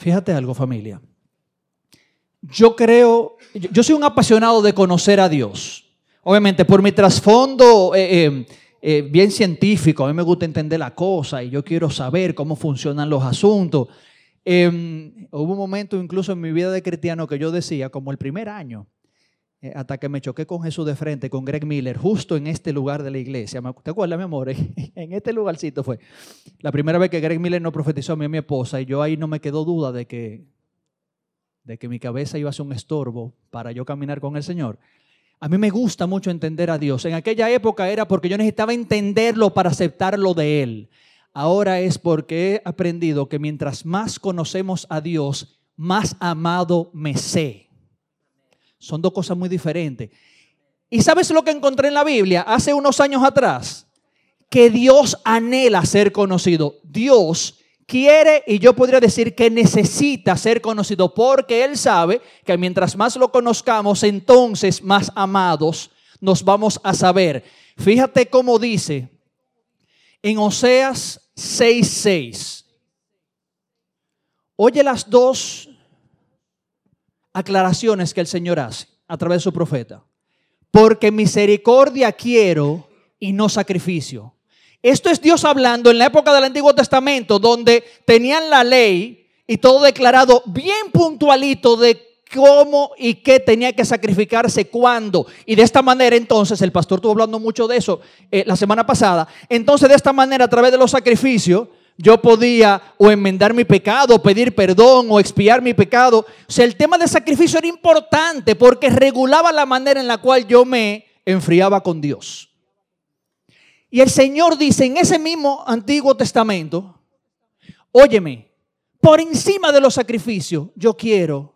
Fíjate algo, familia. Yo creo, yo soy un apasionado de conocer a Dios. Obviamente, por mi trasfondo eh, eh, eh, bien científico, a mí me gusta entender la cosa y yo quiero saber cómo funcionan los asuntos. Em, hubo un momento incluso en mi vida de cristiano que yo decía, como el primer año, hasta que me choqué con Jesús de frente, con Greg Miller, justo en este lugar de la iglesia. ¿Te acuerdas, mi amor? en este lugarcito fue. La primera vez que Greg Miller no profetizó a mí y a mi esposa, y yo ahí no me quedó duda de que, de que mi cabeza iba a ser un estorbo para yo caminar con el Señor. A mí me gusta mucho entender a Dios. En aquella época era porque yo necesitaba entenderlo para aceptarlo de Él. Ahora es porque he aprendido que mientras más conocemos a Dios, más amado me sé. Son dos cosas muy diferentes. ¿Y sabes lo que encontré en la Biblia hace unos años atrás? Que Dios anhela ser conocido. Dios quiere y yo podría decir que necesita ser conocido porque Él sabe que mientras más lo conozcamos, entonces más amados nos vamos a saber. Fíjate cómo dice en Oseas 6:6. Oye las dos aclaraciones que el Señor hace a través de su profeta. Porque misericordia quiero y no sacrificio esto es Dios hablando en la época del Antiguo Testamento, donde tenían la ley y todo declarado bien puntualito de cómo y qué tenía que sacrificarse, cuándo. Y de esta manera entonces, el pastor estuvo hablando mucho de eso eh, la semana pasada, entonces de esta manera a través de los sacrificios, yo podía o enmendar mi pecado, o pedir perdón o expiar mi pecado. O sea, el tema del sacrificio era importante porque regulaba la manera en la cual yo me enfriaba con Dios. Y el Señor dice en ese mismo Antiguo Testamento, óyeme, por encima de los sacrificios, yo quiero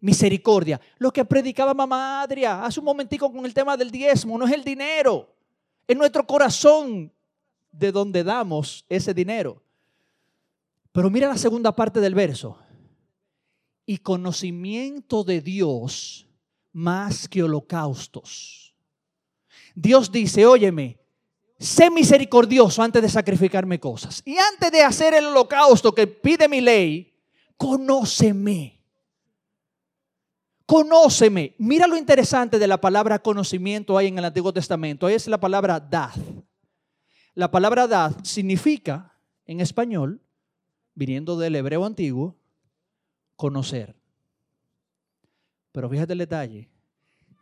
misericordia. Lo que predicaba mamá Adria hace un momentico con el tema del diezmo, no es el dinero, es nuestro corazón de donde damos ese dinero. Pero mira la segunda parte del verso. Y conocimiento de Dios más que holocaustos. Dios dice, óyeme, sé misericordioso antes de sacrificarme cosas. Y antes de hacer el holocausto que pide mi ley, conóceme. Conóceme. Mira lo interesante de la palabra conocimiento ahí en el Antiguo Testamento. Es la palabra dad. La palabra dad significa, en español, viniendo del hebreo antiguo, conocer. Pero fíjate el detalle.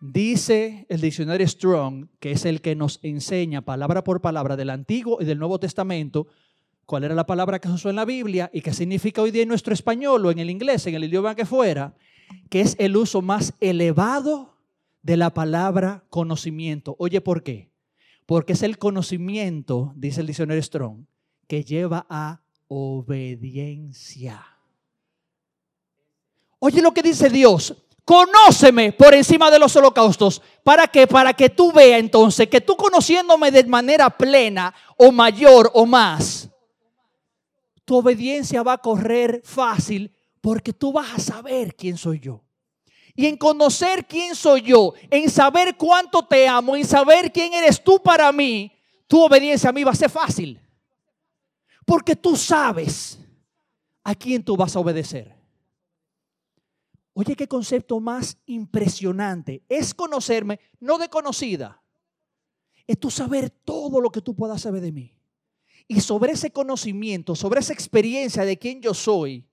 Dice el diccionario Strong, que es el que nos enseña palabra por palabra del Antiguo y del Nuevo Testamento, cuál era la palabra que se usó en la Biblia y qué significa hoy día en nuestro español o en el inglés, en el idioma que fuera, que es el uso más elevado de la palabra conocimiento. Oye, ¿por qué? Porque es el conocimiento, dice el diccionario Strong, que lleva a obediencia. Oye lo que dice Dios, Conóceme por encima de los holocaustos. ¿Para qué? Para que tú veas entonces que tú conociéndome de manera plena o mayor o más, tu obediencia va a correr fácil porque tú vas a saber quién soy yo. Y en conocer quién soy yo, en saber cuánto te amo, en saber quién eres tú para mí, tu obediencia a mí va a ser fácil. Porque tú sabes a quién tú vas a obedecer. Oye, qué concepto más impresionante. Es conocerme, no de conocida. Es tú saber todo lo que tú puedas saber de mí. Y sobre ese conocimiento, sobre esa experiencia de quién yo soy,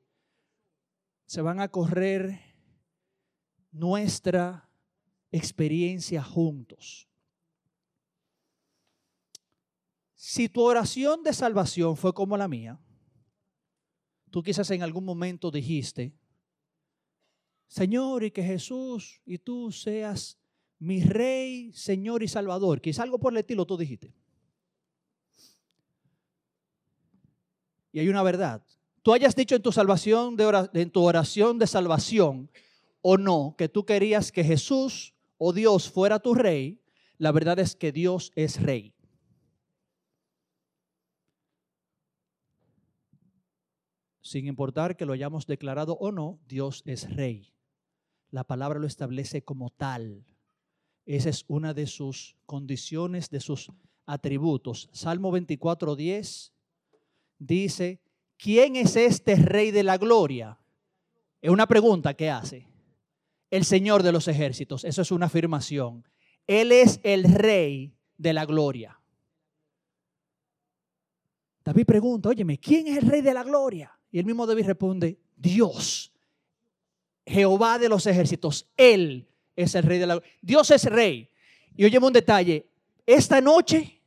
se van a correr nuestra experiencia juntos. Si tu oración de salvación fue como la mía, tú quizás en algún momento dijiste, Señor, y que Jesús y tú seas mi rey, Señor y Salvador. Quizá algo por el estilo tú dijiste. Y hay una verdad. Tú hayas dicho en tu salvación de en tu oración de salvación o no que tú querías que Jesús o Dios fuera tu rey, la verdad es que Dios es rey. Sin importar que lo hayamos declarado o no, Dios es rey. La palabra lo establece como tal. Esa es una de sus condiciones, de sus atributos. Salmo 24, 10 dice, ¿quién es este rey de la gloria? Es una pregunta que hace. El Señor de los ejércitos, eso es una afirmación. Él es el rey de la gloria. David pregunta, óyeme, ¿quién es el rey de la gloria? Y el mismo David responde, Dios, Jehová de los ejércitos, Él es el rey de la. Dios es rey. Y óyeme un detalle, esta noche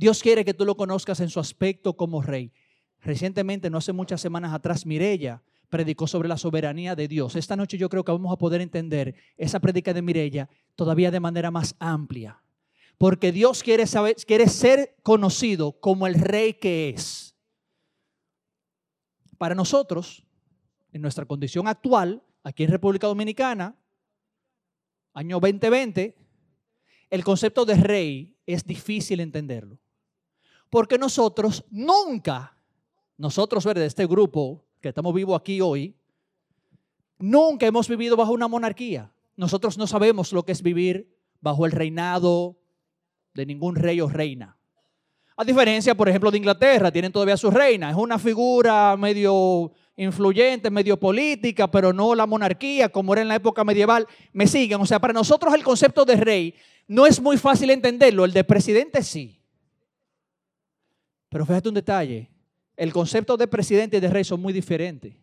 Dios quiere que tú lo conozcas en su aspecto como rey. Recientemente, no hace muchas semanas atrás, Mirella predicó sobre la soberanía de Dios. Esta noche yo creo que vamos a poder entender esa predica de Mirella todavía de manera más amplia. Porque Dios quiere, saber, quiere ser conocido como el rey que es. Para nosotros, en nuestra condición actual, aquí en República Dominicana, año 2020, el concepto de rey es difícil entenderlo. Porque nosotros nunca, nosotros de este grupo que estamos vivos aquí hoy, nunca hemos vivido bajo una monarquía. Nosotros no sabemos lo que es vivir bajo el reinado de ningún rey o reina. A diferencia, por ejemplo, de Inglaterra, tienen todavía su reina. Es una figura medio influyente, medio política, pero no la monarquía como era en la época medieval. Me siguen. O sea, para nosotros el concepto de rey no es muy fácil entenderlo. El de presidente sí. Pero fíjate un detalle. El concepto de presidente y de rey son muy diferentes.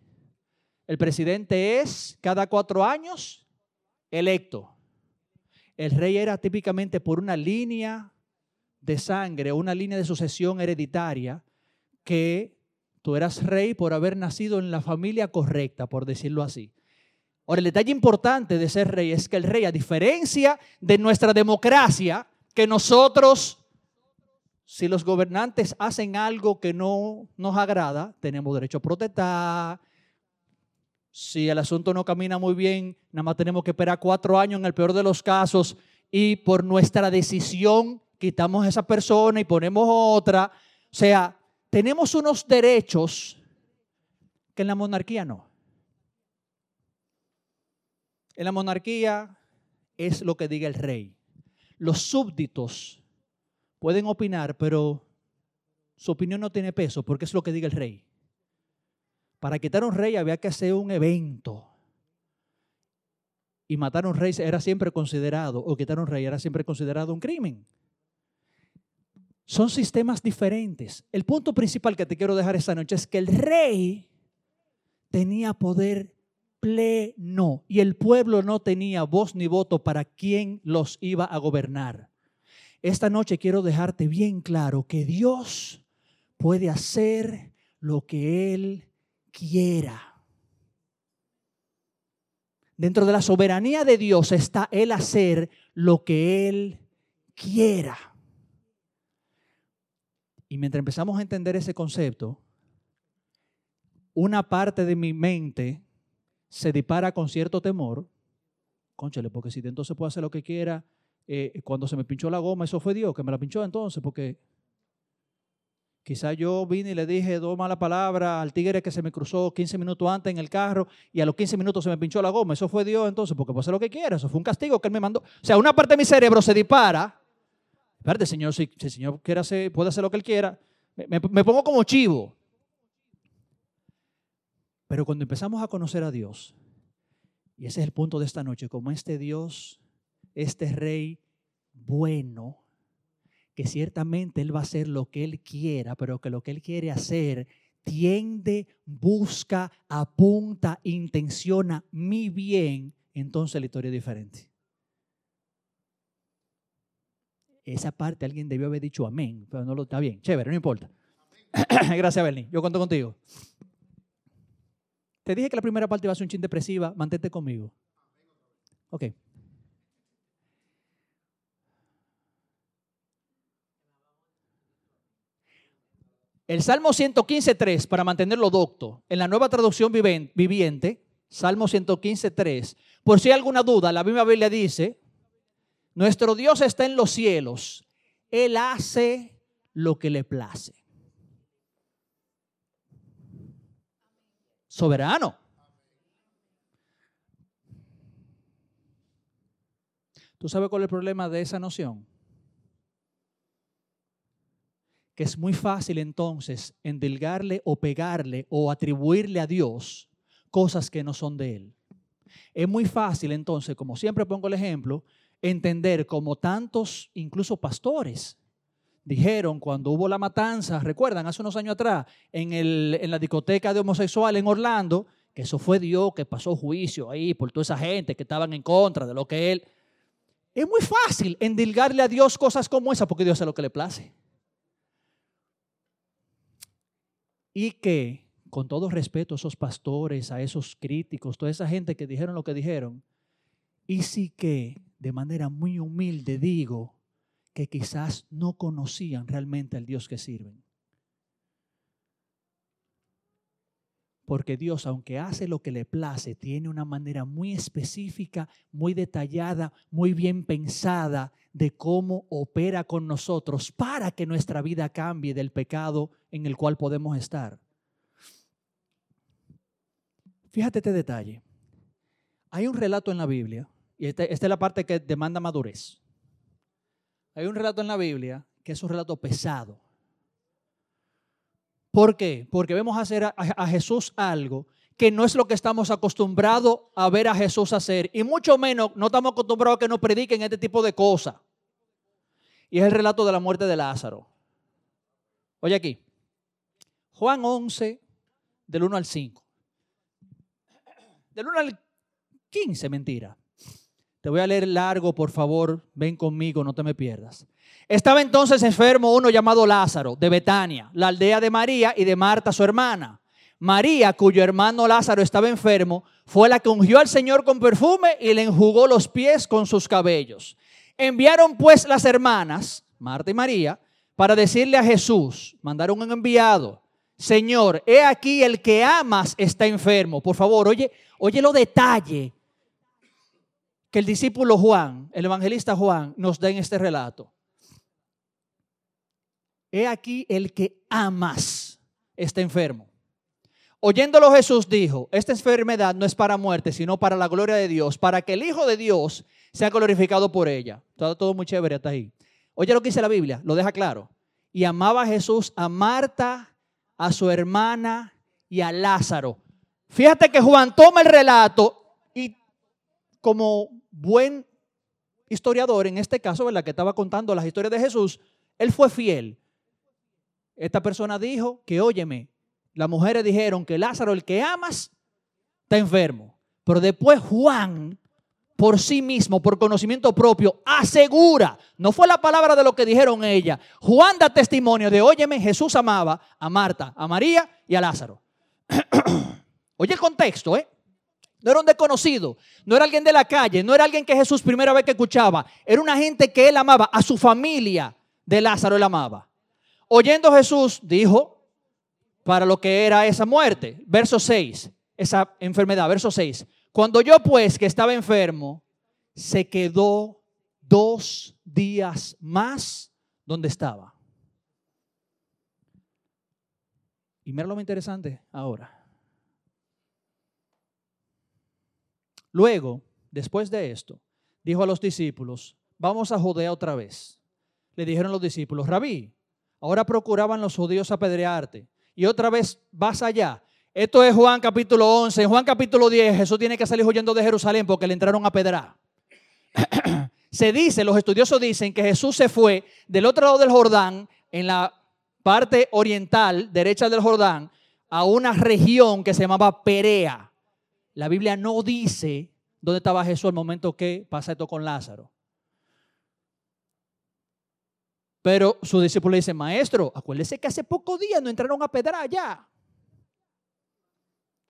El presidente es cada cuatro años electo. El rey era típicamente por una línea de sangre, una línea de sucesión hereditaria, que tú eras rey por haber nacido en la familia correcta, por decirlo así. Ahora, el detalle importante de ser rey es que el rey, a diferencia de nuestra democracia, que nosotros, si los gobernantes hacen algo que no nos agrada, tenemos derecho a protestar, si el asunto no camina muy bien, nada más tenemos que esperar cuatro años en el peor de los casos y por nuestra decisión quitamos a esa persona y ponemos otra. O sea, tenemos unos derechos que en la monarquía no. En la monarquía es lo que diga el rey. Los súbditos pueden opinar, pero su opinión no tiene peso porque es lo que diga el rey. Para quitar a un rey había que hacer un evento. Y matar a un rey era siempre considerado, o quitar a un rey era siempre considerado un crimen. Son sistemas diferentes. El punto principal que te quiero dejar esta noche es que el rey tenía poder pleno y el pueblo no tenía voz ni voto para quién los iba a gobernar. Esta noche quiero dejarte bien claro que Dios puede hacer lo que Él quiera. Dentro de la soberanía de Dios está Él hacer lo que Él quiera. Y mientras empezamos a entender ese concepto, una parte de mi mente se dispara con cierto temor. Conchale, porque si entonces puedo hacer lo que quiera, eh, cuando se me pinchó la goma, eso fue Dios que me la pinchó entonces, porque Quizá yo vine y le dije dos malas palabras al tigre que se me cruzó 15 minutos antes en el carro y a los 15 minutos se me pinchó la goma. Eso fue Dios entonces, porque puede hacer lo que quiera. Eso fue un castigo que él me mandó. O sea, una parte de mi cerebro se dispara. Espérate, Señor, si, el Señor quiere hacer, puede hacer lo que Él quiera. Me, me pongo como chivo. Pero cuando empezamos a conocer a Dios, y ese es el punto de esta noche, como este Dios, este Rey bueno, que ciertamente Él va a hacer lo que Él quiera, pero que lo que Él quiere hacer tiende, busca, apunta, intenciona mi bien, entonces la historia es diferente. Esa parte alguien debió haber dicho amén, pero no lo está bien. Chévere, no importa. Gracias, Bernie. Yo cuento contigo. Te dije que la primera parte iba a ser un chin depresiva. Mantente conmigo. Ok. El Salmo 115.3, para mantenerlo docto, en la nueva traducción viviente, Salmo 115.3, por si hay alguna duda, la misma Biblia dice, nuestro Dios está en los cielos, Él hace lo que le place. Soberano. ¿Tú sabes cuál es el problema de esa noción? que es muy fácil entonces endilgarle o pegarle o atribuirle a Dios cosas que no son de Él. Es muy fácil entonces, como siempre pongo el ejemplo, entender como tantos, incluso pastores, dijeron cuando hubo la matanza, recuerdan, hace unos años atrás, en, en la discoteca de homosexual en Orlando, que eso fue Dios que pasó juicio ahí por toda esa gente que estaban en contra de lo que Él... Es muy fácil endilgarle a Dios cosas como esa porque Dios hace lo que le place. Y que, con todo respeto a esos pastores, a esos críticos, toda esa gente que dijeron lo que dijeron, y sí que de manera muy humilde digo que quizás no conocían realmente al Dios que sirven. Porque Dios, aunque hace lo que le place, tiene una manera muy específica, muy detallada, muy bien pensada de cómo opera con nosotros para que nuestra vida cambie del pecado en el cual podemos estar. Fíjate este detalle. Hay un relato en la Biblia, y esta, esta es la parte que demanda madurez. Hay un relato en la Biblia que es un relato pesado ¿Por qué? Porque vemos hacer a, Jesús algo que no es lo que estamos acostumbrados a ver a Jesús hacer. Y mucho menos no estamos acostumbrados a que nos prediquen este tipo de cosas. Y es el relato de la muerte de Lázaro. Oye aquí. Juan 11, del 1 al 5. Del 1 al 15, mentira. Te voy a leer largo, por favor, ven conmigo, no te me pierdas. Estaba entonces enfermo uno llamado Lázaro, de Betania, la aldea de María y de Marta, su hermana. María, cuyo hermano Lázaro estaba enfermo, fue la que ungió al Señor con perfume y le enjugó los pies con sus cabellos. Enviaron pues las hermanas, Marta y María, para decirle a Jesús, mandaron un enviado, Señor, he aquí el que amas está enfermo. Por favor, oye, oye lo detalle el discípulo Juan, el evangelista Juan, nos da en este relato. He aquí el que amas está enfermo. Oyéndolo Jesús dijo, esta enfermedad no es para muerte, sino para la gloria de Dios, para que el Hijo de Dios sea glorificado por ella. Todo, todo muy chévere hasta ahí. Oye lo que dice la Biblia, lo deja claro. Y amaba a Jesús a Marta, a su hermana y a Lázaro. Fíjate que Juan toma el relato y como buen historiador, en este caso, ¿verdad? que estaba contando las historias de Jesús, él fue fiel. Esta persona dijo que, óyeme, las mujeres dijeron que Lázaro, el que amas, está enfermo. Pero después Juan, por sí mismo, por conocimiento propio, asegura, no fue la palabra de lo que dijeron ella. Juan da testimonio de, óyeme, Jesús amaba a Marta, a María y a Lázaro. Oye el contexto, ¿eh? No era un desconocido, no era alguien de la calle, no era alguien que Jesús primera vez que escuchaba, era una gente que él amaba, a su familia de Lázaro él amaba. Oyendo Jesús, dijo, para lo que era esa muerte, verso 6, esa enfermedad, verso 6. Cuando yo pues que estaba enfermo, se quedó dos días más donde estaba. Y mira lo más interesante ahora. Luego, después de esto, dijo a los discípulos, vamos a Judea otra vez. Le dijeron los discípulos, rabí, Ahora procuraban los judíos apedrearte. Y otra vez vas allá. Esto es Juan capítulo 11. En Juan capítulo 10 Jesús tiene que salir huyendo de Jerusalén porque le entraron a pedrar. se dice, los estudiosos dicen que Jesús se fue del otro lado del Jordán, en la parte oriental, derecha del Jordán, a una región que se llamaba Perea. La Biblia no dice dónde estaba Jesús al momento que pasa esto con Lázaro. Pero su discípulo le dice, maestro, acuérdese que hace pocos días no entraron a pedrar allá.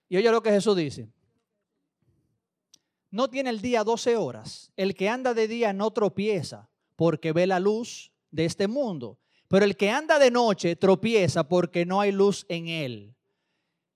Y oye lo que Jesús dice. No tiene el día 12 horas. El que anda de día no tropieza porque ve la luz de este mundo. Pero el que anda de noche tropieza porque no hay luz en él.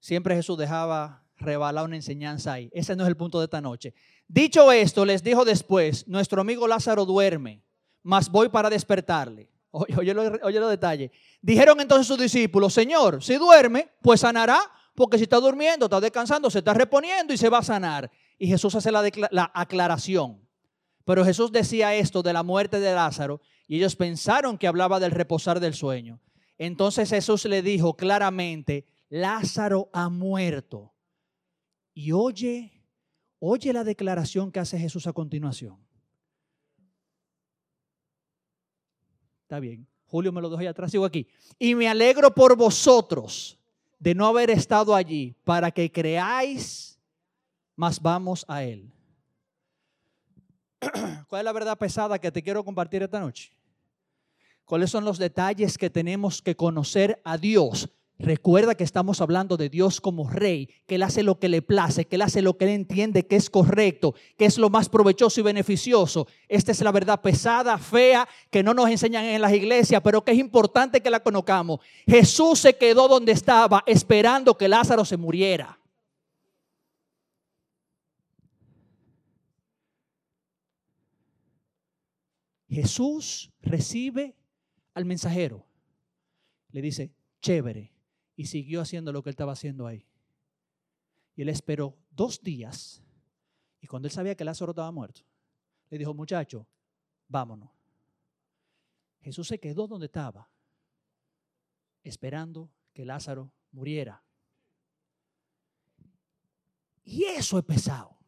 Siempre Jesús dejaba rebalar una enseñanza ahí. Ese no es el punto de esta noche. Dicho esto, les dijo después, nuestro amigo Lázaro duerme, mas voy para despertarle. Oye, oye, los detalles. Dijeron entonces sus discípulos, Señor, si duerme, pues sanará, porque si está durmiendo, está descansando, se está reponiendo y se va a sanar. Y Jesús hace la, la aclaración. Pero Jesús decía esto de la muerte de Lázaro y ellos pensaron que hablaba del reposar del sueño. Entonces Jesús le dijo claramente, Lázaro ha muerto. Y oye, oye la declaración que hace Jesús a continuación. Está bien. Julio me lo dejó ahí atrás, sigo aquí. Y me alegro por vosotros de no haber estado allí para que creáis, mas vamos a Él. ¿Cuál es la verdad pesada que te quiero compartir esta noche? ¿Cuáles son los detalles que tenemos que conocer a Dios? Recuerda que estamos hablando de Dios como rey, que Él hace lo que le place, que Él hace lo que Él entiende que es correcto, que es lo más provechoso y beneficioso. Esta es la verdad pesada, fea, que no nos enseñan en las iglesias, pero que es importante que la conozcamos. Jesús se quedó donde estaba esperando que Lázaro se muriera. Jesús recibe al mensajero. Le dice, chévere. Y siguió haciendo lo que él estaba haciendo ahí. Y él esperó dos días. Y cuando él sabía que Lázaro estaba muerto, le dijo, muchacho, vámonos. Jesús se quedó donde estaba, esperando que Lázaro muriera. Y eso es pesado.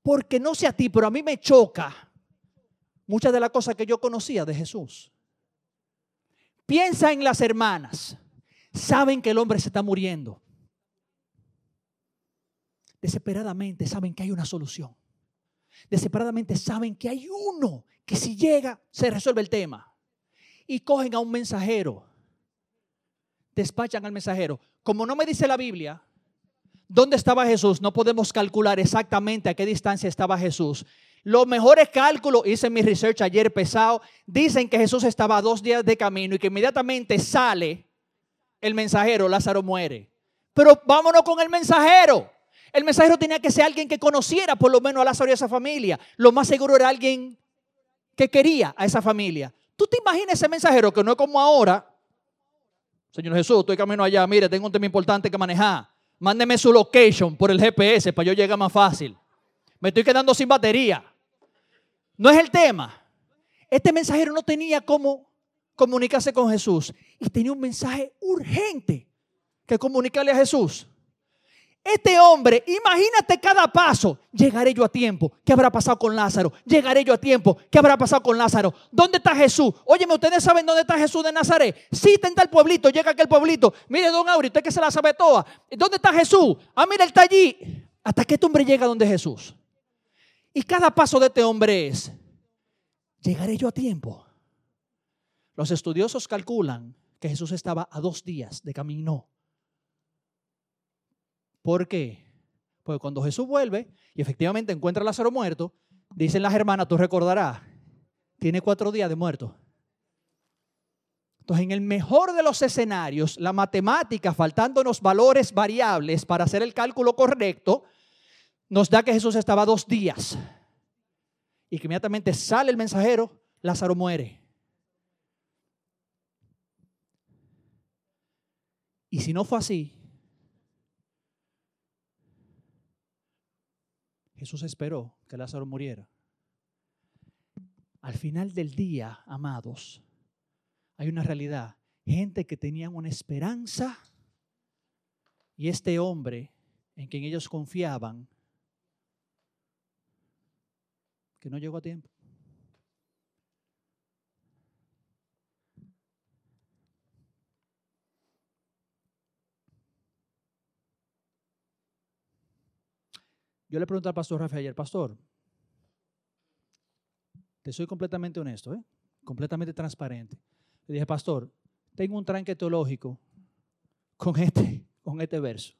Porque no sé a ti, pero a mí me choca muchas de las cosas que yo conocía de Jesús. Piensa en las hermanas. Saben que el hombre se está muriendo. Desesperadamente saben que hay una solución. Desesperadamente saben que hay uno que si llega se resuelve el tema. Y cogen a un mensajero. Despachan al mensajero. Como no me dice la Biblia, ¿dónde estaba Jesús? No podemos calcular exactamente a qué distancia estaba Jesús. Los mejores cálculos, hice mi research ayer pesado, dicen que Jesús estaba dos días de camino y que inmediatamente sale el mensajero, Lázaro muere. Pero vámonos con el mensajero. El mensajero tenía que ser alguien que conociera por lo menos a Lázaro y a esa familia. Lo más seguro era alguien que quería a esa familia. ¿Tú te imaginas ese mensajero que no es como ahora? Señor Jesús, estoy camino allá, mire, tengo un tema importante que manejar. Mándeme su location por el GPS para yo llegar más fácil. Me estoy quedando sin batería. No es el tema. Este mensajero no tenía cómo comunicarse con Jesús y tenía un mensaje urgente que comunicarle a Jesús. Este hombre, imagínate cada paso. Llegaré yo a tiempo. ¿Qué habrá pasado con Lázaro? Llegaré yo a tiempo. ¿Qué habrá pasado con Lázaro? ¿Dónde está Jesús? Óyeme, ¿ustedes saben dónde está Jesús de Nazaret? Sí, está en tal pueblito. Llega aquel pueblito. Mire, don Auri, usted que se la sabe toda. ¿Dónde está Jesús? Ah, mira, él está allí. Hasta que este hombre llega donde Jesús. Y cada paso de este hombre es, ¿llegaré yo a tiempo? Los estudiosos calculan que Jesús estaba a dos días de camino. ¿Por qué? Porque cuando Jesús vuelve y efectivamente encuentra a Lázaro muerto, dicen las hermanas, tú recordarás, tiene cuatro días de muerto. Entonces, en el mejor de los escenarios, la matemática, faltándonos valores variables para hacer el cálculo correcto, nos da que Jesús estaba dos días y que inmediatamente sale el mensajero, Lázaro muere. Y si no fue así, Jesús esperó que Lázaro muriera. Al final del día, amados, hay una realidad. Gente que tenían una esperanza y este hombre en quien ellos confiaban que no llegó a tiempo. Yo le pregunté al pastor Rafael ayer, pastor, te soy completamente honesto, ¿eh? completamente transparente. Le dije, pastor, tengo un tranque teológico con este, con este verso.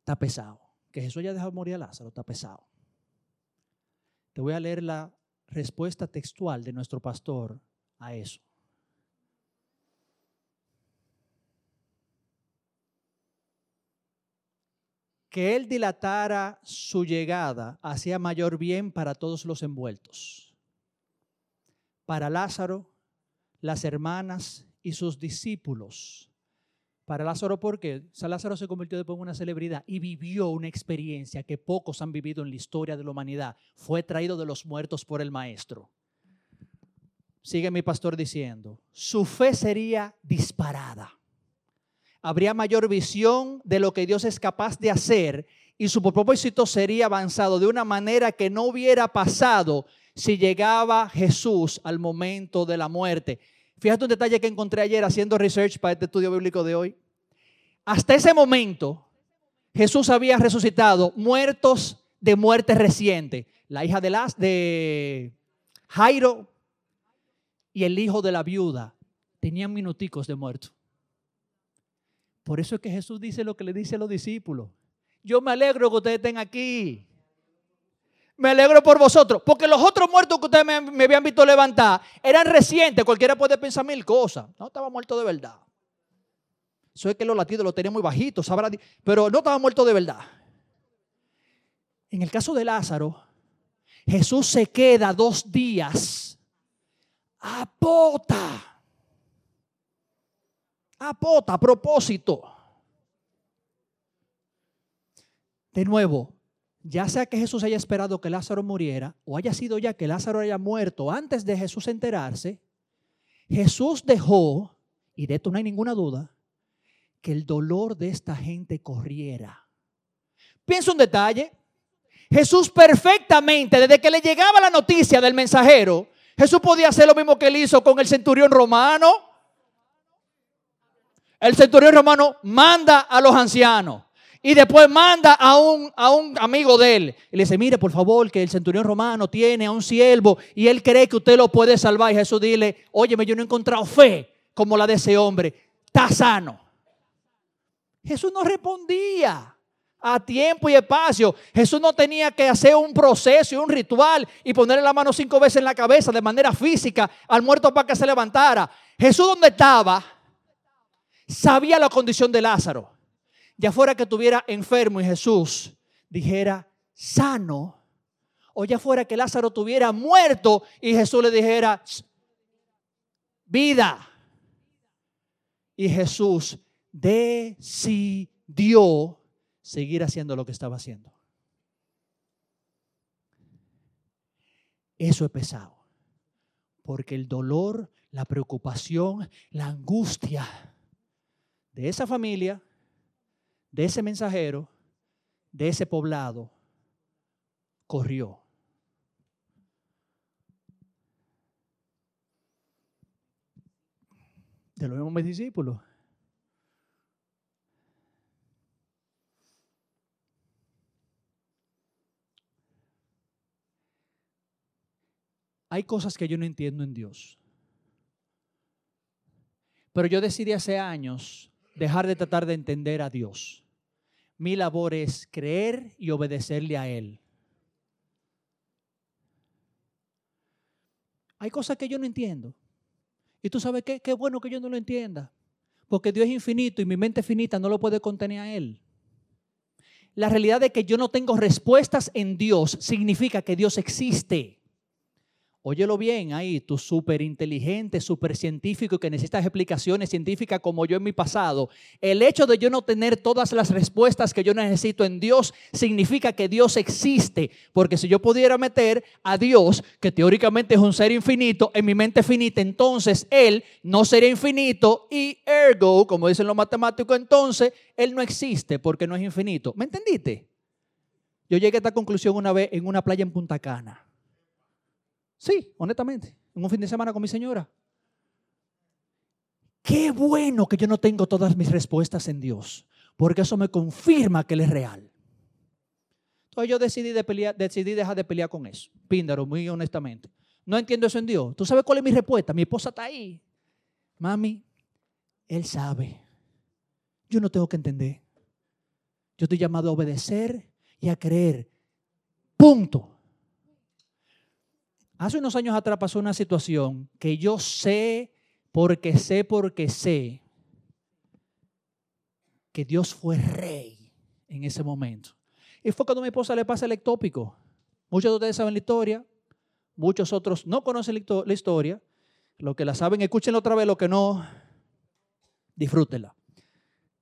Está pesado. Que Jesús haya dejado morir a Lázaro, está pesado. Te voy a leer la respuesta textual de nuestro pastor a eso. Que él dilatara su llegada hacía mayor bien para todos los envueltos. Para Lázaro, las hermanas y sus discípulos para Lázaro, porque Lázaro se convirtió después en una celebridad y vivió una experiencia que pocos han vivido en la historia de la humanidad. Fue traído de los muertos por el Maestro. Sigue mi pastor diciendo, su fe sería disparada. Habría mayor visión de lo que Dios es capaz de hacer y su propósito sería avanzado de una manera que no hubiera pasado si llegaba Jesús al momento de la muerte. Fíjate un detalle que encontré ayer haciendo research para este estudio bíblico de hoy. Hasta ese momento, Jesús había resucitado muertos de muerte reciente. La hija de, las, de Jairo y el hijo de la viuda tenían minuticos de muerto. Por eso es que Jesús dice lo que le dice a los discípulos. Yo me alegro que ustedes estén aquí. Me alegro por vosotros. Porque los otros muertos que ustedes me, habían visto levantar eran recientes. Cualquiera puede pensar mil cosas. No estaba muerto de verdad. Eso es que los latidos los tenía muy bajitos. Pero no estaba muerto de verdad. En el caso de Lázaro, Jesús se queda dos días a pota. A pota, a propósito. De nuevo, ya sea que Jesús haya esperado que Lázaro muriera o haya sido ya que Lázaro haya muerto antes de Jesús enterarse, Jesús dejó, y de esto no hay ninguna duda, que el dolor de esta gente corriera. Piensa un detalle. Jesús perfectamente, desde que le llegaba la noticia del mensajero, Jesús podía hacer lo mismo que él hizo con el centurión romano. El centurión romano manda a los ancianos. Y después manda a un, a un amigo de él. Y le dice, mire, por favor, que el centurión romano tiene a un siervo y él cree que usted lo puede salvar. Y Jesús dile, óyeme, yo no he encontrado fe como la de ese hombre. Está sano. Jesús no respondía a tiempo y espacio. Jesús no tenía que hacer un proceso y un ritual y ponerle la mano cinco veces en la cabeza de manera física al muerto para que se levantara. Jesús donde estaba sabía la condición de Lázaro ya fuera que estuviera enfermo y Jesús dijera sano, o ya fuera que Lázaro tuviera muerto y Jesús le dijera vida. Y Jesús decidió seguir haciendo lo que estaba haciendo. Eso es pesado, porque el dolor, la preocupación, la angustia de esa familia de ese mensajero, de ese poblado, corrió. De los mismos discípulos. Hay cosas que yo no entiendo en Dios. Pero yo decidí hace años dejar de tratar de entender a Dios. Mi labor es creer y obedecerle a Él. Hay cosas que yo no entiendo. Y tú sabes qué, qué bueno que yo no lo entienda. Porque Dios es infinito y mi mente finita no lo puede contener a Él. La realidad de que yo no tengo respuestas en Dios significa que Dios existe. Óyelo bien ahí, tú súper inteligente, súper científico que necesitas explicaciones científicas como yo en mi pasado. El hecho de yo no tener todas las respuestas que yo necesito en Dios significa que Dios existe. Porque si yo pudiera meter a Dios, que teóricamente es un ser infinito, en mi mente finita, entonces Él no sería infinito y ergo, como dicen los matemáticos, entonces Él no existe porque no es infinito. ¿Me entendiste? Yo llegué a esta conclusión una vez en una playa en Punta Cana. Sí, honestamente, en un fin de semana con mi señora. Qué bueno que yo no tengo todas mis respuestas en Dios, porque eso me confirma que Él es real. Entonces yo decidí, decidí dejar de pelear con eso, píndaro, muy honestamente. No entiendo eso en Dios. ¿Tú sabes cuál es mi respuesta? Mi esposa está ahí. Mami, Él sabe. Yo no tengo que entender. Yo estoy llamado a obedecer y a creer. Punto. Hace unos años atrás pasó una situación que yo sé, porque sé, porque sé, que Dios fue rey en ese momento. Y fue cuando a mi esposa le pasa el ectópico. Muchos de ustedes saben la historia, muchos otros no conocen la historia. Los que la saben, escúchenla otra vez, los que no, disfrútenla.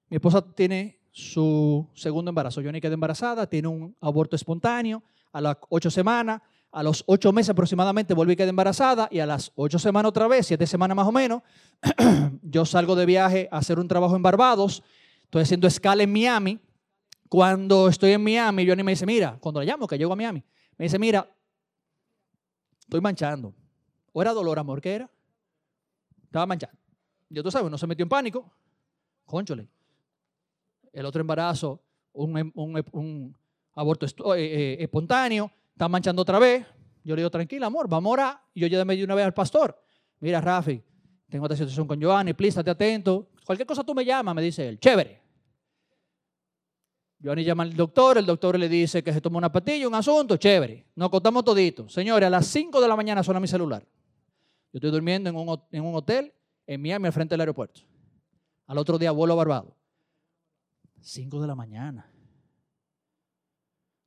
Mi esposa tiene su segundo embarazo. Yo ni quedé embarazada, tiene un aborto espontáneo a las ocho semanas A los ocho meses aproximadamente volví a quedar embarazada y a las ocho semanas otra vez, siete semanas más o menos, yo salgo de viaje a hacer un trabajo en Barbados. Estoy haciendo escala en Miami. Cuando estoy en Miami, Johnny me dice, mira, cuando le llamo, que llego a Miami, me dice, mira, estoy manchando. ¿O era dolor, amor? ¿Qué era? Estaba manchando. Yo, tú sabes, no se metió en pánico. Conchole. El otro embarazo, un, un, aborto eh, eh, espontáneo, está manchando otra vez. Yo le digo, tranquila, amor, vamos a orar. Y yo ya me di una vez al pastor. Mira, Rafi, tengo esta situación con Joanny, please, estate atento. Cualquier cosa tú me llamas, me dice él. Chévere. Joanny llama al doctor, el doctor le dice que se toma una patilla, un asunto, chévere. Nos contamos todito. Señores, a las 5 de la mañana suena mi celular. Yo estoy durmiendo en un, hotel en Miami, al frente del aeropuerto. Al otro día vuelo a Barbado. 5 de la mañana.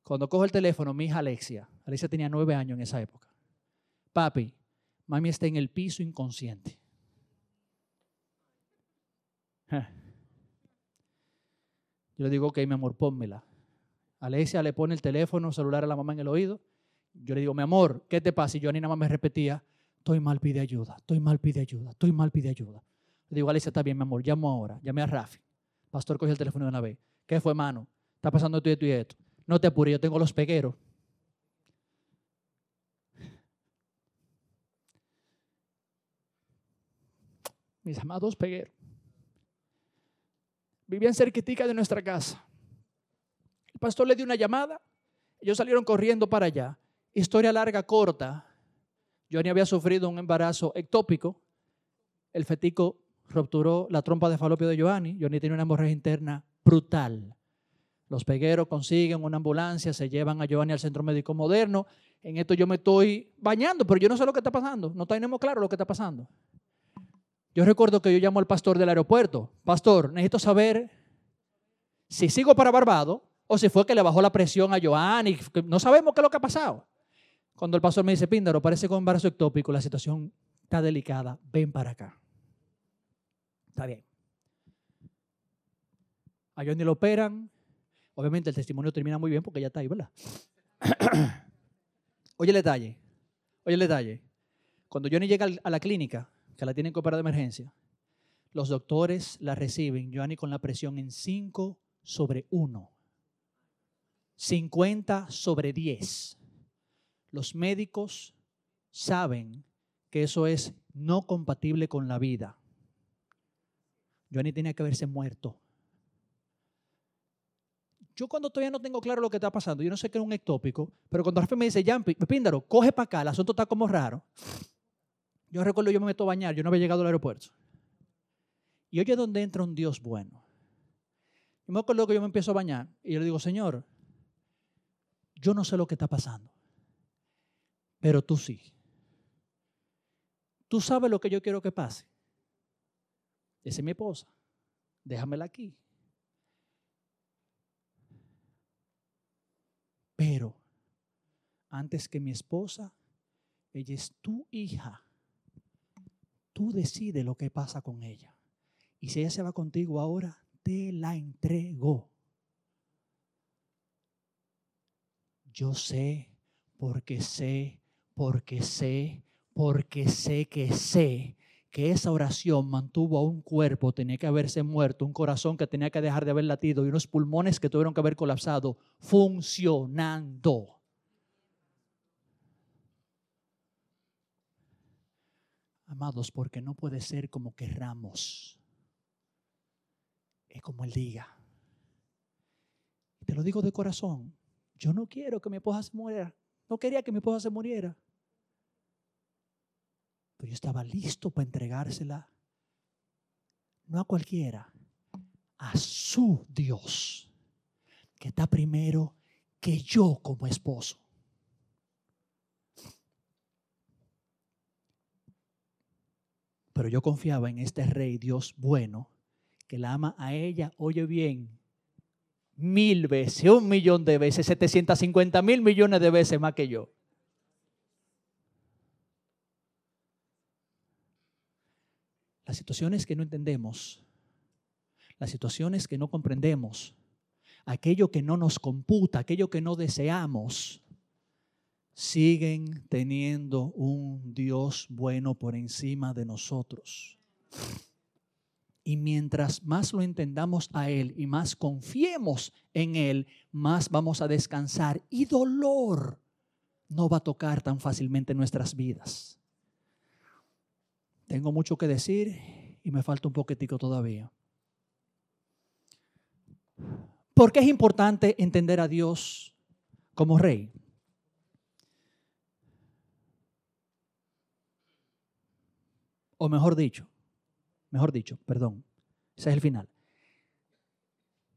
Cuando cojo el teléfono, mi hija Alexia, Alexia tenía nueve años en esa época. Papi, mami está en el piso inconsciente. Yo le digo, ok, mi amor, pónmela. Alexia le pone el teléfono celular a la mamá en el oído. Yo le digo, mi amor, ¿qué te pasa? Y yo ni nada más me repetía, estoy mal, pide ayuda, estoy mal, pide ayuda, estoy mal, pide ayuda. Le digo, Alicia, está bien, mi amor, llamo ahora, llame a Rafi. Pastor cogió el teléfono de una vez. ¿Qué fue, mano? Está pasando esto y esto y esto. No te apures, yo tengo los pegueros. Mis amados pegueros. Vivían cerquitica de nuestra casa. El pastor le dio una llamada. Ellos salieron corriendo para allá. Historia larga, corta. Johnny había sufrido un embarazo ectópico. El fetico rupturó la trompa de falopio de Johnny. Johnny tiene una hemorragia interna brutal. Los pegueros consiguen una ambulancia, se llevan a Giovanni al centro médico moderno. En esto yo me estoy bañando, pero yo no sé lo que está pasando. No tenemos claro lo que está pasando. Yo recuerdo que yo llamo al pastor del aeropuerto. Pastor, necesito saber si sigo para Barbado o si fue que le bajó la presión a Giovanni. No sabemos qué es lo que ha pasado. Cuando el pastor me dice, Píndaro, parece con embarazo ectópico, la situación está delicada, ven para acá. Está bien. A Johnny lo operan, Obviamente el testimonio termina muy bien porque ya está ahí, ¿verdad? Oye el detalle, oye el detalle. Cuando Johnny llega a la clínica, que la tienen que operar de emergencia, los doctores la reciben, Johnny con la presión en 5 sobre 1. 50 sobre 10. Los médicos saben que eso es no compatible con la vida. Johnny tenía que haberse muerto. Yo cuando todavía no tengo claro lo que está pasando, yo no sé qué es un ectópico, pero cuando Rafa me dice, Jampi, Píndaro, coge para acá, el asunto está como raro. Yo recuerdo, yo me meto a bañar, yo no había llegado al aeropuerto. Y oye, ¿dónde entra un Dios bueno? Yo me acuerdo que yo me empiezo a bañar y yo le digo, Señor, yo no sé lo que está pasando, pero tú sí. Tú sabes lo que yo quiero que pase. Esa es mi esposa. Déjamela aquí. Pero antes que mi esposa, ella es tu hija. Tú decides lo que pasa con ella. Y si ella se va contigo ahora, te la entrego. Yo sé, porque sé, porque sé, porque sé que sé que esa oración mantuvo a un cuerpo, tenía que haberse muerto, un corazón que tenía que dejar de haber latido y unos pulmones que tuvieron que haber colapsado, funcionando. Amados, porque no puede ser como querramos. Es como Él diga. Te lo digo de corazón. Yo no quiero que mi esposa se muera. No quería que mi esposa se muriera. Yo estaba listo para entregársela, no a cualquiera, a su Dios, que está primero que yo como esposo. Pero yo confiaba en este rey, Dios bueno, que la ama a ella, oye bien, mil veces, un millón de veces, 750 mil millones de veces más que yo. Las situaciones que no entendemos, las situaciones que no comprendemos, aquello que no nos computa, aquello que no deseamos, siguen teniendo un Dios bueno por encima de nosotros. Y mientras más lo entendamos a Él y más confiemos en Él, más vamos a descansar y dolor no va a tocar tan fácilmente nuestras vidas. Tengo mucho que decir y me falta un poquitico todavía. ¿Por qué es importante entender a Dios como rey? O mejor dicho, mejor dicho, perdón, ese es el final.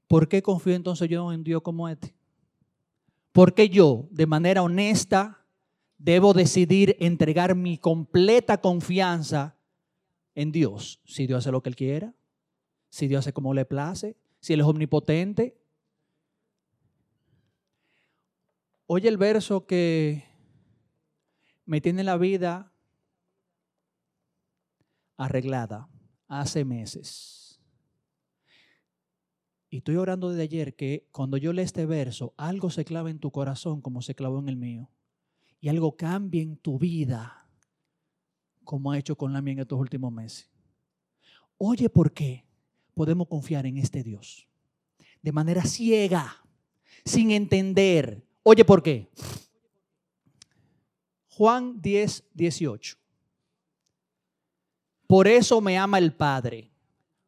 ¿Por qué confío entonces yo en Dios como este? ¿Por qué yo, de manera honesta, debo decidir entregar mi completa confianza en Dios? Si Dios hace lo que Él quiera, si Dios hace como le place, si Él es omnipotente. Oye el verso que me tiene la vida arreglada hace meses. Y estoy orando desde ayer que cuando yo leo este verso, algo se clava en tu corazón como se clavó en el mío. Y algo cambie en tu vida como ha hecho con la mía en estos últimos meses. Oye, ¿por qué podemos confiar en este Dios? De manera ciega, sin entender. Oye, ¿por qué? Juan 10, 18. Por eso me ama el Padre,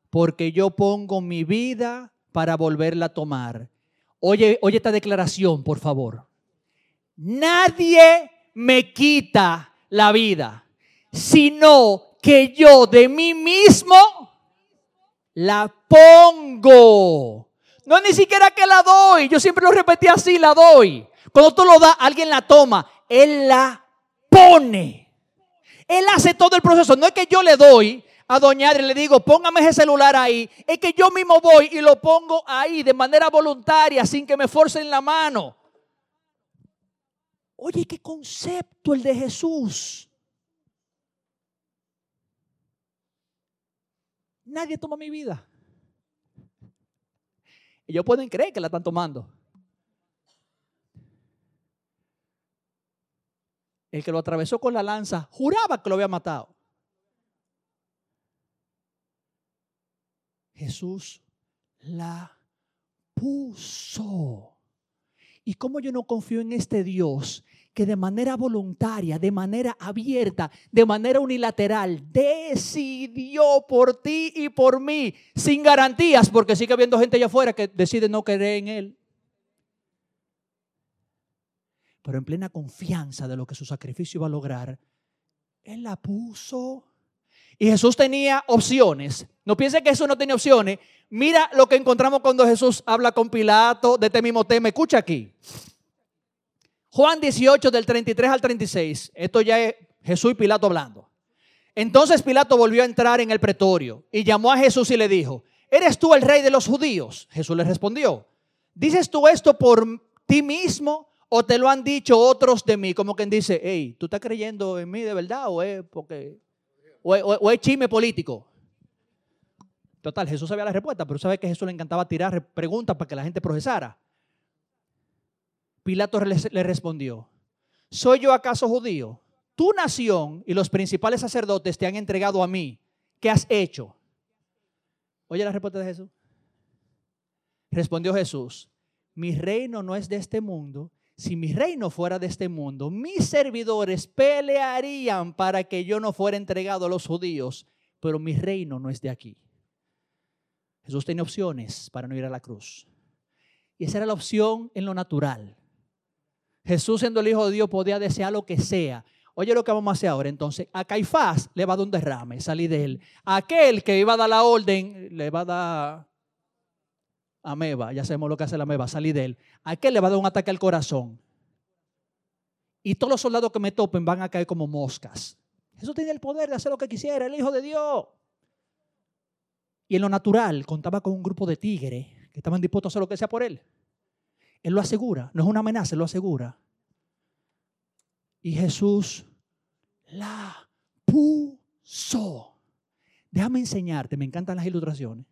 porque yo pongo mi vida para volverla a tomar. Oye, oye esta declaración, por favor. Nadie me quita la vida, sino que yo de mí mismo la pongo. No ni siquiera que la doy. Yo siempre lo repetí así, la doy. Cuando tú lo das, alguien la toma. Él la pone. Él hace todo el proceso. No es que yo le doy a Doña Adri le digo, póngame ese celular ahí. Es que yo mismo voy y lo pongo ahí de manera voluntaria, sin que me forcen la mano. Oye, qué concepto el de Jesús. Nadie toma mi vida. Ellos pueden creer que la están tomando. el que lo atravesó con la lanza, juraba que lo había matado. Jesús la puso. ¿Y cómo yo no confío en este Dios que de manera voluntaria, de manera abierta, de manera unilateral, decidió por ti y por mí, sin garantías, porque sigue habiendo gente allá afuera que decide no creer en Él? pero en plena confianza de lo que su sacrificio iba a lograr, Él la puso. Y Jesús tenía opciones. No piense que Jesús no tenía opciones. Mira lo que encontramos cuando Jesús habla con Pilato de este mismo tema. Escucha aquí. Juan 18 del 33 al 36. Esto ya es Jesús y Pilato hablando. Entonces Pilato volvió a entrar en el pretorio y llamó a Jesús y le dijo, ¿eres tú el rey de los judíos? Jesús le respondió, ¿dices tú esto por ti mismo ¿O te lo han dicho otros de mí? Como quien dice, hey, ¿tú estás creyendo en mí de verdad o es porque o es, chisme político? Total, Jesús sabía la respuesta, pero sabe que a Jesús le encantaba tirar preguntas para que la gente procesara. Pilato le respondió, ¿soy yo acaso judío? Tu nación y los principales sacerdotes te han entregado a mí. ¿Qué has hecho? Oye la respuesta de Jesús. Respondió Jesús, mi reino no es de este mundo si mi reino fuera de este mundo, mis servidores pelearían para que yo no fuera entregado a los judíos, pero mi reino no es de aquí. Jesús tiene opciones para no ir a la cruz. Y esa era la opción en lo natural. Jesús siendo el Hijo de Dios podía desear lo que sea. Oye lo que vamos a hacer ahora. Entonces, a Caifás le va a dar un derrame, salí de él. A aquel que iba a dar la orden, le va a dar ameba, ya sabemos lo que hace la ameba, salí de él. ¿A qué le va a dar un ataque al corazón? Y todos los soldados que me topen van a caer como moscas. Jesús tiene el poder de hacer lo que quisiera, el Hijo de Dios. Y en lo natural contaba con un grupo de tigres que estaban dispuestos a hacer lo que sea por él. Él lo asegura, no es una amenaza, él lo asegura. Y Jesús la puso. Déjame enseñarte, me encantan las ilustraciones.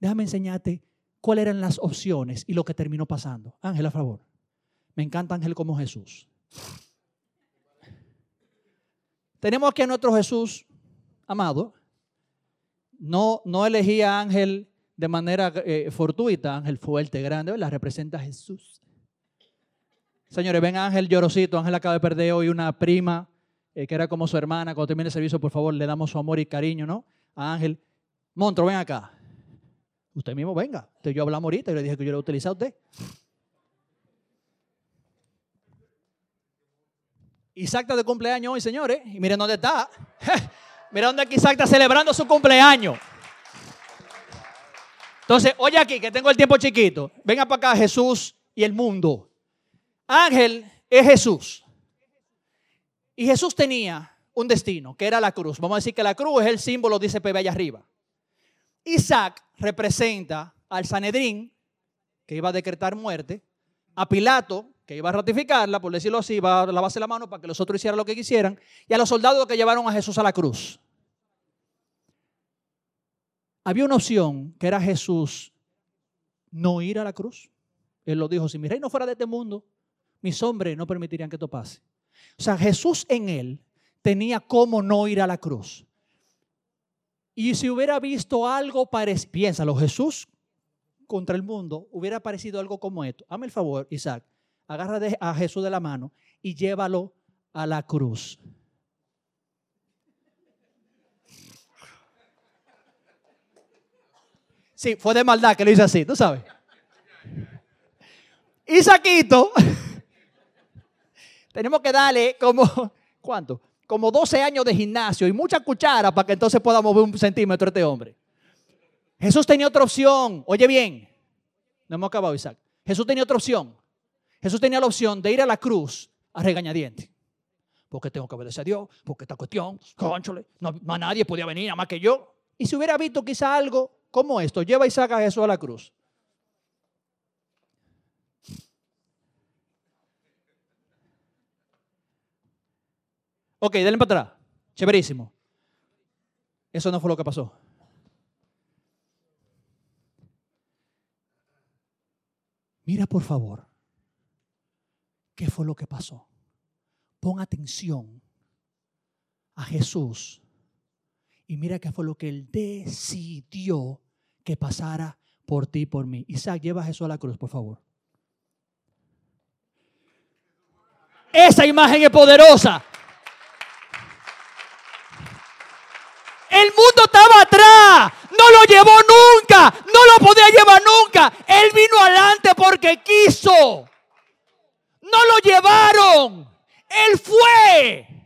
Déjame enseñarte cuáles eran las opciones y lo que terminó pasando. Ángel, a favor. Me encanta Ángel como Jesús. Tenemos aquí a nuestro Jesús amado. No, no elegía ángel de manera eh, fortuita, ángel fuerte, grande, la representa a Jesús. Señores, ven Ángel llorosito. Ángel acaba de perder hoy una prima eh, que era como su hermana. Cuando termine el servicio, por favor, le damos su amor y cariño, ¿no? A Ángel. Montro, ven acá. Usted mismo venga. Yo hablamos ahorita y le dije que yo lo utiliza a usted. Isaac está de cumpleaños hoy, señores. Y miren dónde está. miren dónde aquí Isaac está celebrando su cumpleaños. Entonces, oye aquí, que tengo el tiempo chiquito. Venga para acá Jesús y el mundo. Ángel es Jesús. Y Jesús tenía un destino, que era la cruz. Vamos a decir que la cruz es el símbolo, dice Pepe allá arriba. Isaac representa al Sanedrín, que iba a decretar muerte, a Pilato, que iba a ratificarla, por decirlo así, iba a lavarse la mano para que los otros hicieran lo que quisieran, y a los soldados que llevaron a Jesús a la cruz. Había una opción que era Jesús no ir a la cruz. Él lo dijo, si mi reino fuera de este mundo, mis hombres no permitirían que esto pase. O sea, Jesús en él tenía cómo no ir a la cruz. Y si hubiera visto algo parecido, piénsalo, Jesús contra el mundo hubiera parecido algo como esto. Hazme el favor, Isaac, agarra a Jesús de la mano y llévalo a la cruz. Sí, fue de maldad que lo hice así, tú sabes. Isaquito, tenemos que darle como, ¿cuánto? Como 12 años de gimnasio y mucha cuchara para que entonces pueda mover un centímetro este hombre. Jesús tenía otra opción. Oye bien, no hemos acabado, Isaac. Jesús tenía otra opción. Jesús tenía la opción de ir a la cruz a regañadientes. Porque tengo que obedecer a Dios, porque esta cuestión, conchole, no, más nadie podía venir, más que yo. Y si hubiera visto quizá algo como esto, lleva Isaac a Jesús a la cruz. Ok, denle para atrás. Chéverísimo. Eso no fue lo que pasó. Mira por favor, ¿qué fue lo que pasó? Pon atención a Jesús y mira qué fue lo que Él decidió que pasara por ti y por mí. Isaac, lleva a Jesús a la cruz, por favor. Esa imagen es poderosa. El mundo estaba atrás. No lo llevó nunca. No lo podía llevar nunca. Él vino adelante porque quiso. No lo llevaron. Él fue.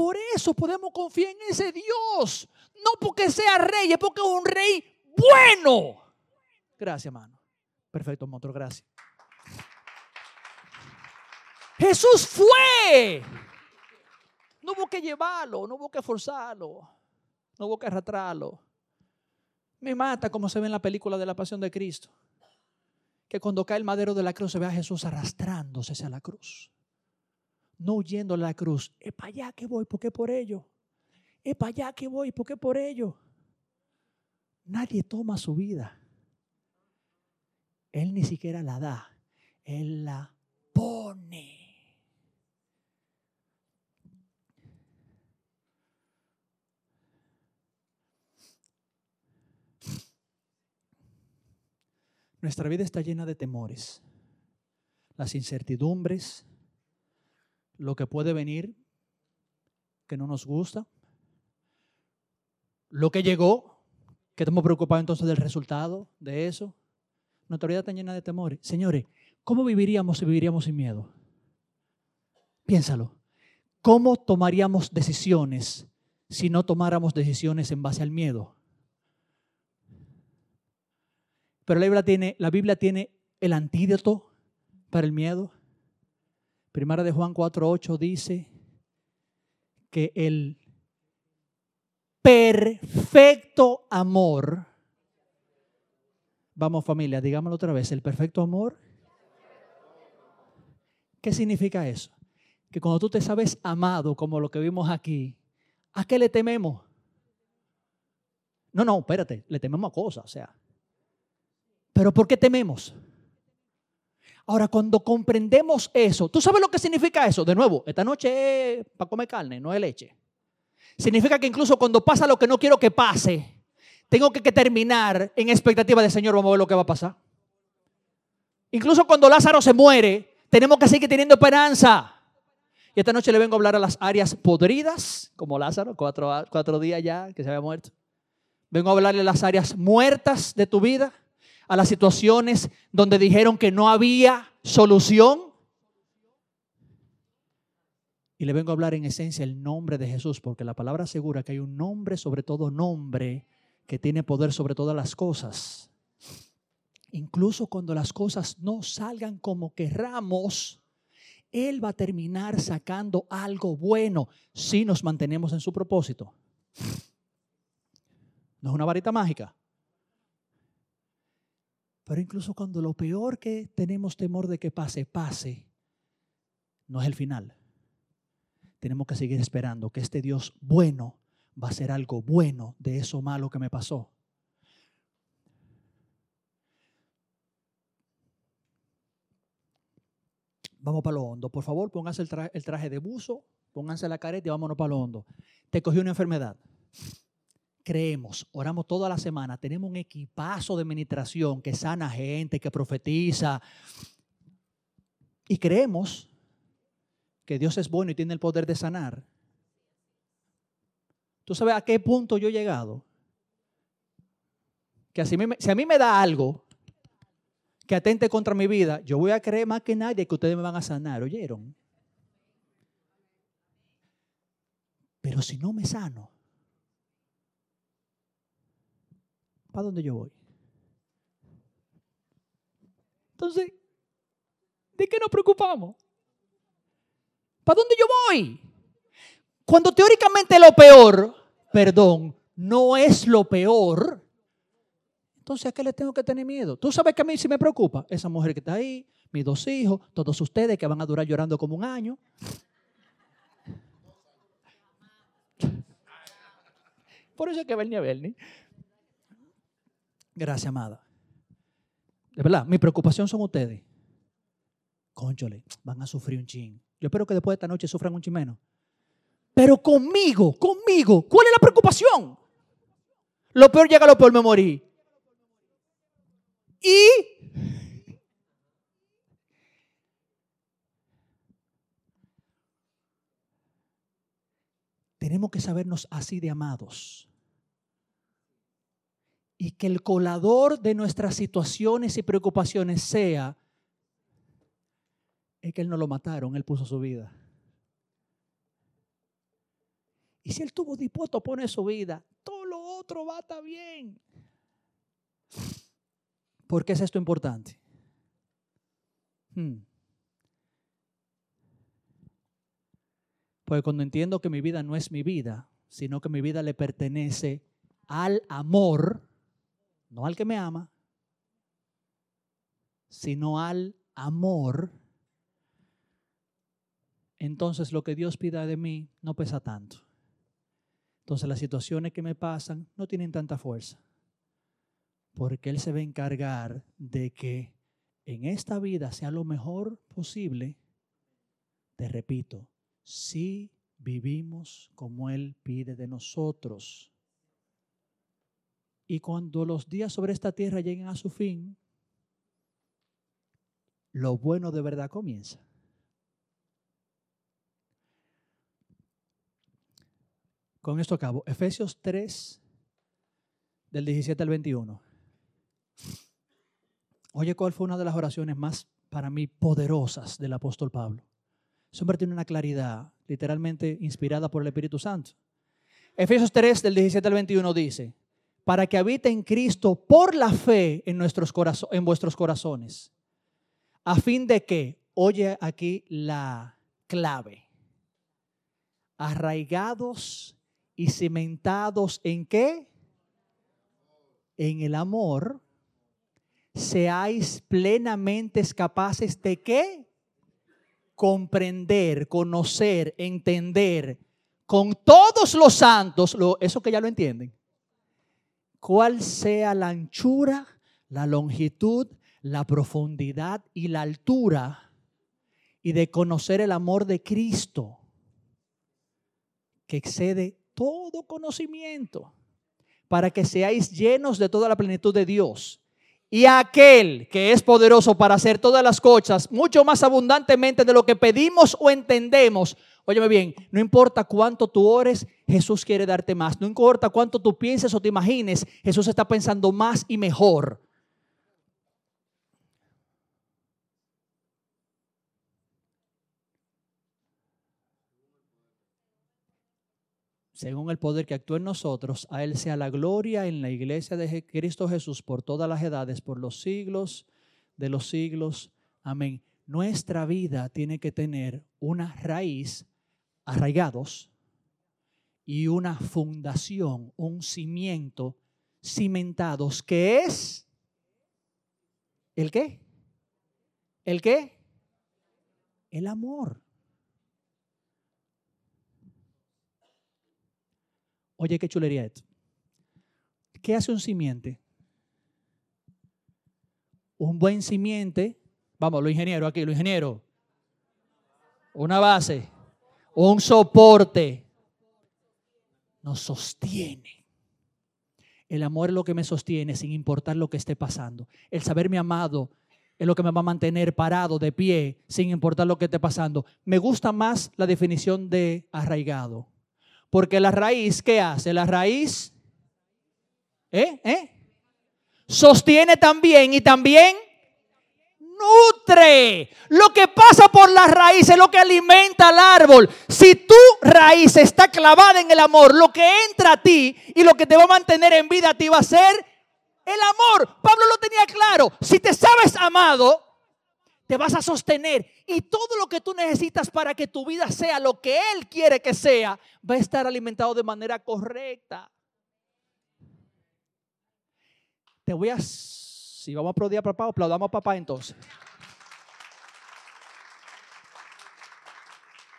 Por eso podemos confiar en ese Dios. No porque sea rey, es porque es un rey bueno. Gracias, hermano. Perfecto, motor, gracias. Jesús fue. No hubo que llevarlo, no hubo que forzarlo, no hubo que arrastrarlo. Me mata como se ve en la película de la Pasión de Cristo. Que cuando cae el madero de la cruz se ve a Jesús arrastrándose hacia la cruz. No huyendo a la cruz. Es para allá que voy, porque por ello. Es para allá que voy, porque por ello. Nadie toma su vida. Él ni siquiera la da. Él la pone. Nuestra vida está llena de temores, las incertidumbres, lo que puede venir que no nos gusta, lo que llegó, que estamos preocupados entonces del resultado de eso. Nuestra vida está llena de temores. Señores, ¿cómo viviríamos si viviríamos sin miedo? Piénsalo. ¿Cómo tomaríamos decisiones si no tomáramos decisiones en base al miedo? Pero la Biblia tiene, la Biblia tiene el antídoto para el miedo. Primera de Juan 4:8 dice que el perfecto amor, vamos familia, digámoslo otra vez, el perfecto amor. ¿Qué significa eso? Que cuando tú te sabes amado como lo que vimos aquí, ¿a qué le tememos? No, no, espérate, le tememos a cosas, o sea, pero ¿por qué tememos? Ahora, cuando comprendemos eso, ¿tú sabes lo que significa eso? De nuevo, esta noche es para comer carne, no es leche. Significa que incluso cuando pasa lo que no quiero que pase, tengo que, terminar en expectativa de Señor, vamos a ver lo que va a pasar. Incluso cuando Lázaro se muere, tenemos que seguir teniendo esperanza. Y esta noche le vengo a hablar a las áreas podridas, como Lázaro, cuatro, cuatro días ya que se había muerto. Vengo a hablarle a las áreas muertas de tu vida, a las situaciones donde dijeron que no había solución. Y le vengo a hablar en esencia el nombre de Jesús, porque la palabra asegura que hay un nombre, sobre todo nombre, que tiene poder sobre todas las cosas. Incluso cuando las cosas no salgan como querramos, Él va a terminar sacando algo bueno si nos mantenemos en su propósito. No es una varita mágica. Pero incluso cuando lo peor que tenemos temor de que pase, pase, no es el final. Tenemos que seguir esperando que este Dios bueno va a ser algo bueno de eso malo que me pasó. Vamos para lo hondo. Por favor, pónganse el traje, de buzo, pónganse la careta y vámonos para lo hondo. Te cogió una enfermedad. Creemos, oramos toda la semana, tenemos un equipazo de administración que sana gente, que profetiza. Y creemos que Dios es bueno y tiene el poder de sanar. ¿Tú sabes a qué punto yo he llegado? Que si a mí me da algo, que atente contra mi vida, yo voy a creer más que nadie que ustedes me van a sanar, ¿oyeron? Pero si no me sano, ¿para dónde yo voy? Entonces, ¿de qué nos preocupamos? ¿Para dónde yo voy? Cuando teóricamente lo peor, perdón, no es lo peor, entonces, ¿a qué le tengo que tener miedo? Tú sabes que a mí sí me preocupa esa mujer que está ahí, mis dos hijos, todos ustedes que van a durar llorando como un año. Por eso es que Bernie a Bernie. Gracias, amada. De verdad, mi preocupación son ustedes. Conchole, van a sufrir un chin. Yo espero que después de esta noche sufran un chin menos. Pero conmigo, conmigo, ¿cuál es la preocupación? Lo peor llega, lo peor me morí. Y tenemos que sabernos así de amados. Y que el colador de nuestras situaciones y preocupaciones sea, es que él no lo mataron, él puso su vida. Y si él estuvo dispuesto a poner su vida, todo lo otro va a estar bien. ¿Por qué es esto importante? Hmm. Porque cuando entiendo que mi vida no es mi vida, sino que mi vida le pertenece al amor, no al que me ama, sino al amor, entonces lo que Dios pida de mí no pesa tanto. Entonces las situaciones que me pasan no tienen tanta fuerza porque Él se va a encargar de que en esta vida sea lo mejor posible. Te repito, si vivimos como Él pide de nosotros. Y cuando los días sobre esta tierra lleguen a su fin, lo bueno de verdad comienza. Con esto acabo. Efesios 3, del 17 al 21. Oye, ¿cuál fue una de las oraciones más para mí poderosas del apóstol Pablo? Siempre tiene una claridad, literalmente inspirada por el Espíritu Santo. Efesios 3, del 17 al 21 dice, para que habite en Cristo por la fe en, nuestros en vuestros corazones, a fin de que, oye aquí la clave, arraigados y cimentados en qué? En el amor seáis plenamente capaces de qué? Comprender, conocer, entender con todos los santos, eso que ya lo entienden, cuál sea la anchura, la longitud, la profundidad y la altura y de conocer el amor de Cristo que excede todo conocimiento, para que seáis llenos de toda la plenitud de Dios. Y aquel que es poderoso para hacer todas las cosas mucho más abundantemente de lo que pedimos o entendemos. Óyeme bien, no importa cuánto tú ores, Jesús quiere darte más. No importa cuánto tú pienses o te imagines, Jesús está pensando más y mejor. según el poder que actúa en nosotros, a Él sea la gloria en la iglesia de Cristo Jesús por todas las edades, por los siglos de los siglos. Amén. Nuestra vida tiene que tener una raíz, arraigados, y una fundación, un cimiento cimentados, que es el qué? ¿El qué? El amor. Oye, qué chulería esto. ¿Qué hace un simiente? Un buen simiente, vamos, lo ingeniero aquí, lo ingeniero. Una base, un soporte, nos sostiene. El amor es lo que me sostiene sin importar lo que esté pasando. El saberme amado es lo que me va a mantener parado, de pie, sin importar lo que esté pasando. Me gusta más la definición de arraigado. Porque la raíz, ¿qué hace? La raíz, ¿eh? ¿eh? Sostiene también y también nutre. Lo que pasa por la raíz es lo que alimenta al árbol. Si tu raíz está clavada en el amor, lo que entra a ti y lo que te va a mantener en vida a ti va a ser el amor. Pablo lo tenía claro. Si te sabes amado, te vas a sostener y todo lo que tú necesitas para que tu vida sea lo que Él quiere que sea, va a estar alimentado de manera correcta. Te voy a, si vamos a aplaudir a papá, aplaudamos a papá entonces.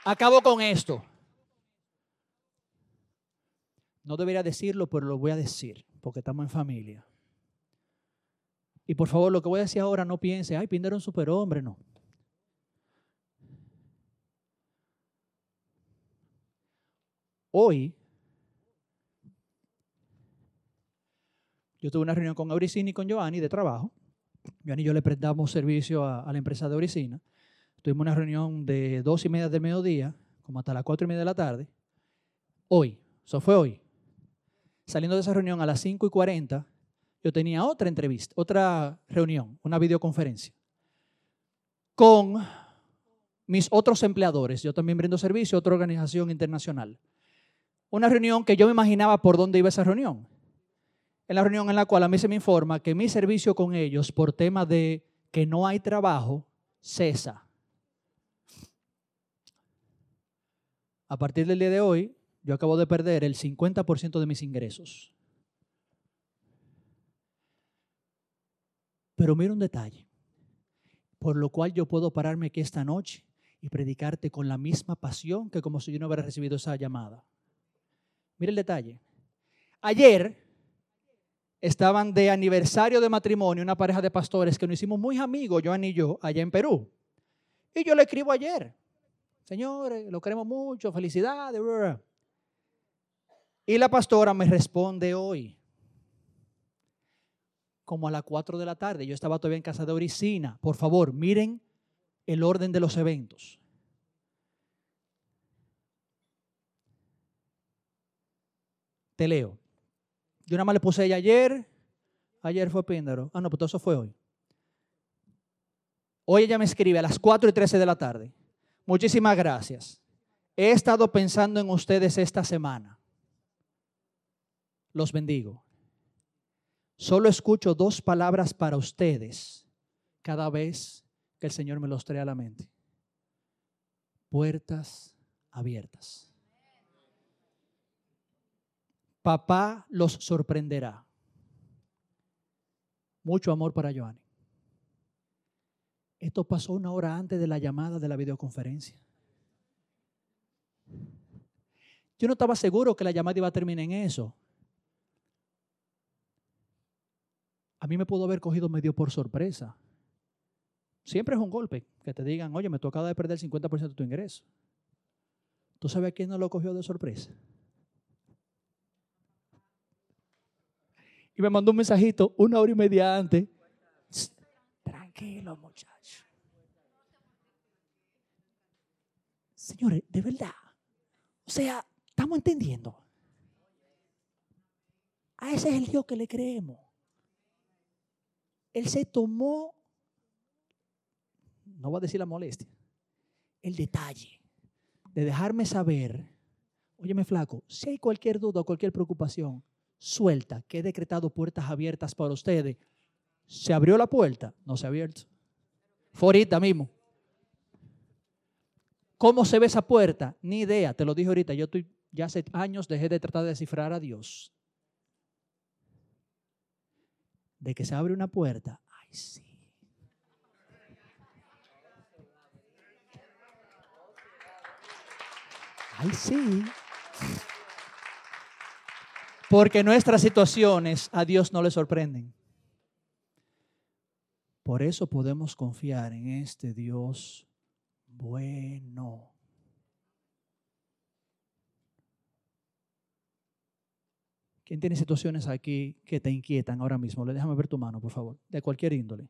Acabo con esto. No debería decirlo, pero lo voy a decir, porque estamos en familia. Y por favor, lo que voy a decir ahora, no piense, ay, Pinder era un superhombre, no. Hoy, yo tuve una reunión con Auricina y con Giovanni de trabajo. Giovanni y yo le prestamos servicio a, la empresa de Auricina. Tuvimos una reunión de dos y media del mediodía, como hasta las cuatro y media de la tarde. Hoy, eso fue hoy. Saliendo de esa reunión a las cinco y cuarenta, yo tenía otra entrevista, otra reunión, una videoconferencia con mis otros empleadores. Yo también brindo servicio a otra organización internacional. Una reunión que yo me imaginaba por dónde iba esa reunión. En la reunión en la cual a mí se me informa que mi servicio con ellos por tema de que no hay trabajo cesa. A partir del día de hoy, yo acabo de perder el 50% de mis ingresos. Pero mira un detalle, por lo cual yo puedo pararme aquí esta noche y predicarte con la misma pasión que como si yo no hubiera recibido esa llamada. Mira el detalle. Ayer estaban de aniversario de matrimonio una pareja de pastores que nos hicimos muy amigos, Joan y yo, allá en Perú. Y yo le escribo ayer, señores, lo queremos mucho, felicidades. Y la pastora me responde hoy, como a las 4 de la tarde. Yo estaba todavía en casa de Oricina. Por favor, miren el orden de los eventos. Te leo. Yo nada más le puse ella ayer. Ayer fue Píndaro. Ah, no, pues eso fue hoy. Hoy ella me escribe a las 4 y 13 de la tarde. Muchísimas gracias. He estado pensando en ustedes esta semana. Los bendigo. Solo escucho dos palabras para ustedes cada vez que el Señor me los trae a la mente. Puertas abiertas. Papá los sorprenderá. Mucho amor para Joanny. Esto pasó una hora antes de la llamada de la videoconferencia. Yo no estaba seguro que la llamada iba a terminar en eso. A mí me pudo haber cogido medio por sorpresa. Siempre es un golpe que te digan, oye, me toca de perder el 50% de tu ingreso. ¿Tú sabes a quién no lo cogió de sorpresa? Me mandó un mensajito una hora y media antes. Tranquilo, muchacho. Señores, de verdad. O sea, estamos entendiendo. A ese es el Dios que le creemos. Él se tomó, no voy a decir la molestia, el detalle de dejarme saber, óyeme flaco, si hay cualquier duda o cualquier preocupación, suelta, que he decretado puertas abiertas para ustedes. ¿Se abrió la puerta? No se ha abierto. Fue ahorita mismo. ¿Cómo se ve esa puerta? Ni idea, te lo dije ahorita. Yo estoy, ya hace años dejé de tratar de descifrar a Dios. De que se abre una puerta, ay sí. Ay sí. Porque nuestras situaciones a Dios no le sorprenden. Por eso podemos confiar en este Dios bueno. ¿Quién tiene situaciones aquí que te inquietan ahora mismo? Déjame ver tu mano, por favor, de cualquier índole.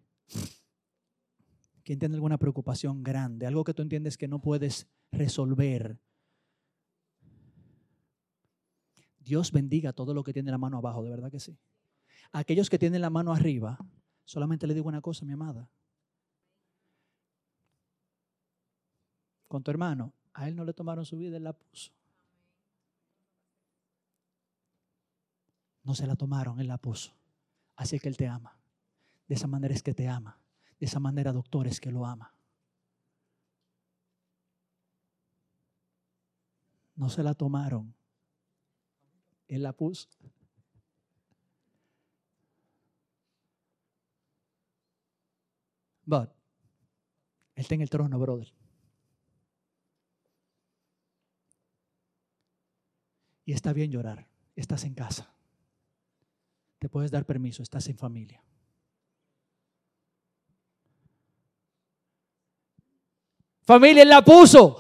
¿Quién tiene alguna preocupación grande? Algo que tú entiendes que no puedes resolver Dios bendiga todo lo que tiene la mano abajo, de verdad que sí. aquellos que tienen la mano arriba, solamente le digo una cosa, mi amada. Con tu hermano, a él no le tomaron su vida, él la puso. No se la tomaron, él la puso. Así que él te ama. De esa manera es que te ama. De esa manera, doctor, es que lo ama. No se la tomaron. Él la puso. But, Él está en el trono, brother. Y está bien llorar. Estás en casa. Te puedes dar permiso. Estás en familia. Familia, Él la puso.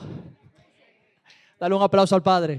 Dale un aplauso al Padre.